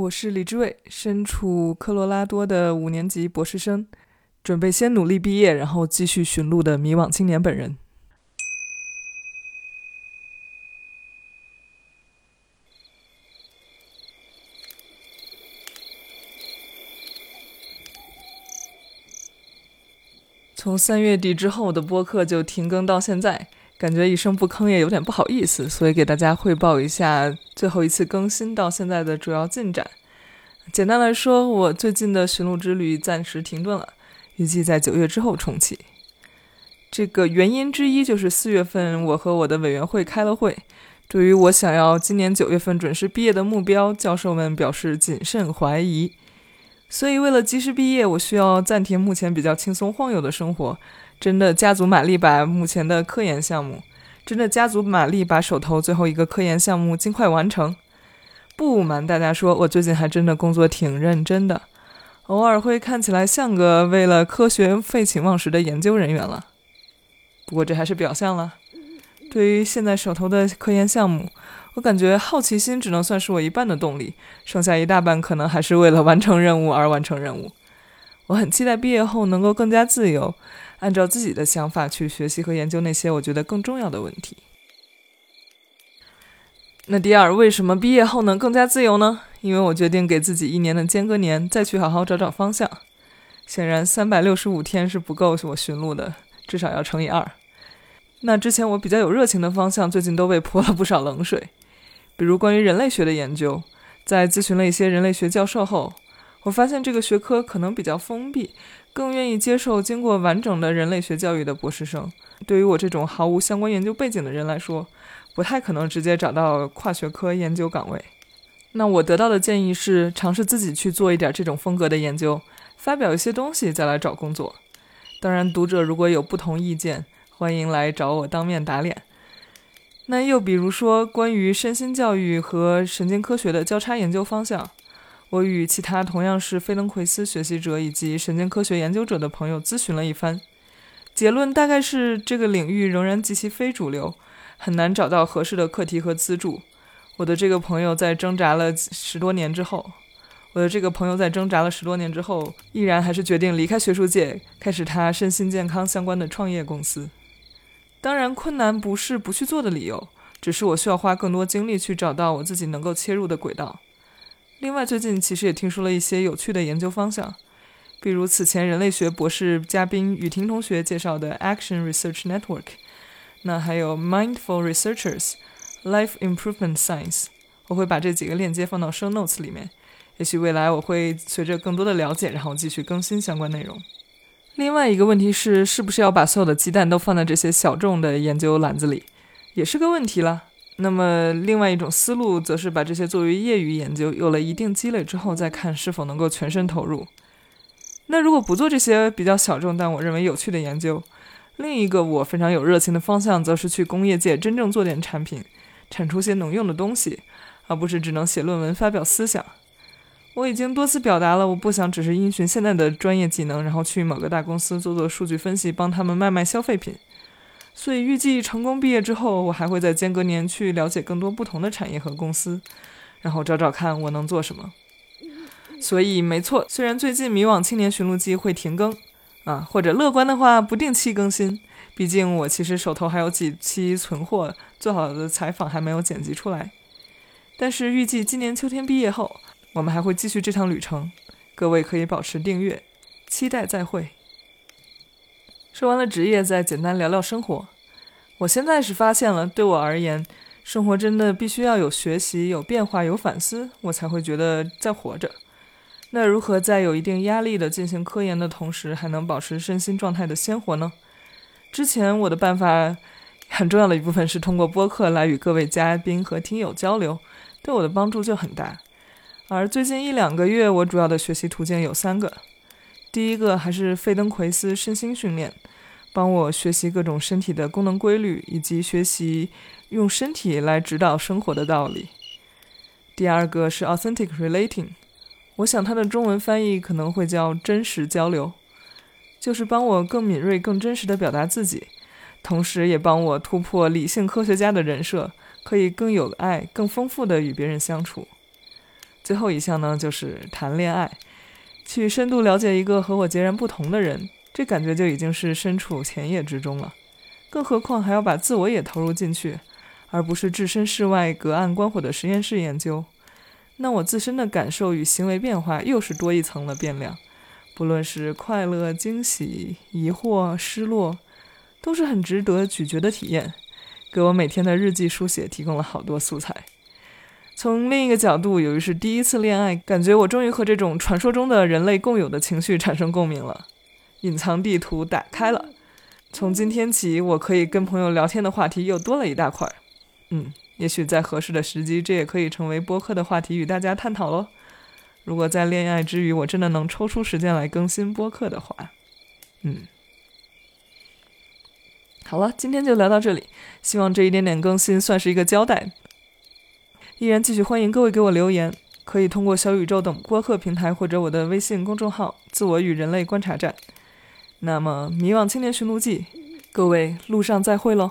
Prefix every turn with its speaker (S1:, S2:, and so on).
S1: 我是李志伟，身处科罗拉多的五年级博士生，准备先努力毕业，然后继续寻路的迷惘青年本人。从三月底之后，的播客就停更到现在，感觉一声不吭也有点不好意思，所以给大家汇报一下最后一次更新到现在的主要进展。简单来说，我最近的寻路之旅暂时停顿了，预计在九月之后重启。这个原因之一就是四月份我和我的委员会开了会，对于我想要今年九月份准时毕业的目标，教授们表示谨慎怀疑。所以，为了及时毕业，我需要暂停目前比较轻松晃悠的生活，真的加足马力把目前的科研项目，真的加足马力把手头最后一个科研项目尽快完成。不瞒大家说，我最近还真的工作挺认真的，偶尔会看起来像个为了科学废寝忘食的研究人员了。不过这还是表象了。对于现在手头的科研项目，我感觉好奇心只能算是我一半的动力，剩下一大半可能还是为了完成任务而完成任务。我很期待毕业后能够更加自由，按照自己的想法去学习和研究那些我觉得更重要的问题。那第二，为什么毕业后能更加自由呢？因为我决定给自己一年的间隔年，再去好好找找方向。显然，三百六十五天是不够我寻路的，至少要乘以二。那之前我比较有热情的方向，最近都被泼了不少冷水。比如关于人类学的研究，在咨询了一些人类学教授后，我发现这个学科可能比较封闭，更愿意接受经过完整的人类学教育的博士生。对于我这种毫无相关研究背景的人来说，不太可能直接找到跨学科研究岗位。那我得到的建议是，尝试自己去做一点这种风格的研究，发表一些东西，再来找工作。当然，读者如果有不同意见，欢迎来找我当面打脸。那又比如说，关于身心教育和神经科学的交叉研究方向，我与其他同样是菲登奎斯学习者以及神经科学研究者的朋友咨询了一番，结论大概是这个领域仍然极其非主流，很难找到合适的课题和资助。我的这个朋友在挣扎了十多年之后，我的这个朋友在挣扎了十多年之后，依然还是决定离开学术界，开始他身心健康相关的创业公司。当然，困难不是不去做的理由，只是我需要花更多精力去找到我自己能够切入的轨道。另外，最近其实也听说了一些有趣的研究方向，比如此前人类学博士嘉宾雨婷同学介绍的 Action Research Network，那还有 Mindful Researchers、Life Improvement Science。我会把这几个链接放到 Show Notes 里面，也许未来我会随着更多的了解，然后继续更新相关内容。另外一个问题是，是不是要把所有的鸡蛋都放在这些小众的研究篮子里，也是个问题了。那么，另外一种思路则是把这些作为业余研究，有了一定积累之后再看是否能够全身投入。那如果不做这些比较小众但我认为有趣的研究，另一个我非常有热情的方向，则是去工业界真正做点产品，产出些能用的东西，而不是只能写论文发表思想。我已经多次表达了，我不想只是因循现在的专业技能，然后去某个大公司做做数据分析，帮他们卖卖消费品。所以预计成功毕业之后，我还会在间隔年去了解更多不同的产业和公司，然后找找看我能做什么。所以没错，虽然最近《迷惘青年寻路记》会停更，啊，或者乐观的话不定期更新，毕竟我其实手头还有几期存货，做好的采访还没有剪辑出来。但是预计今年秋天毕业后。我们还会继续这趟旅程，各位可以保持订阅，期待再会。说完了职业，再简单聊聊生活。我现在是发现了，对我而言，生活真的必须要有学习、有变化、有反思，我才会觉得在活着。那如何在有一定压力的进行科研的同时，还能保持身心状态的鲜活呢？之前我的办法很重要的一部分是通过播客来与各位嘉宾和听友交流，对我的帮助就很大。而最近一两个月，我主要的学习途径有三个。第一个还是费登奎斯身心训练，帮我学习各种身体的功能规律，以及学习用身体来指导生活的道理。第二个是 Authentic Relating，我想它的中文翻译可能会叫真实交流，就是帮我更敏锐、更真实的表达自己，同时也帮我突破理性科学家的人设，可以更有爱、更丰富的与别人相处。最后一项呢，就是谈恋爱，去深度了解一个和我截然不同的人，这感觉就已经是身处田野之中了。更何况还要把自我也投入进去，而不是置身事外、隔岸观火的实验室研究。那我自身的感受与行为变化又是多一层的变量，不论是快乐、惊喜、疑惑、失落，都是很值得咀嚼的体验，给我每天的日记书写提供了好多素材。从另一个角度，由于是第一次恋爱，感觉我终于和这种传说中的人类共有的情绪产生共鸣了。隐藏地图打开了，从今天起，我可以跟朋友聊天的话题又多了一大块。嗯。也许在合适的时机，这也可以成为播客的话题与大家探讨喽。如果在恋爱之余，我真的能抽出时间来更新播客的话，嗯，好了，今天就聊到这里。希望这一点点更新算是一个交代。依然继续欢迎各位给我留言，可以通过小宇宙等播客平台或者我的微信公众号“自我与人类观察站”。那么，《迷惘青年寻路记》，各位路上再会喽。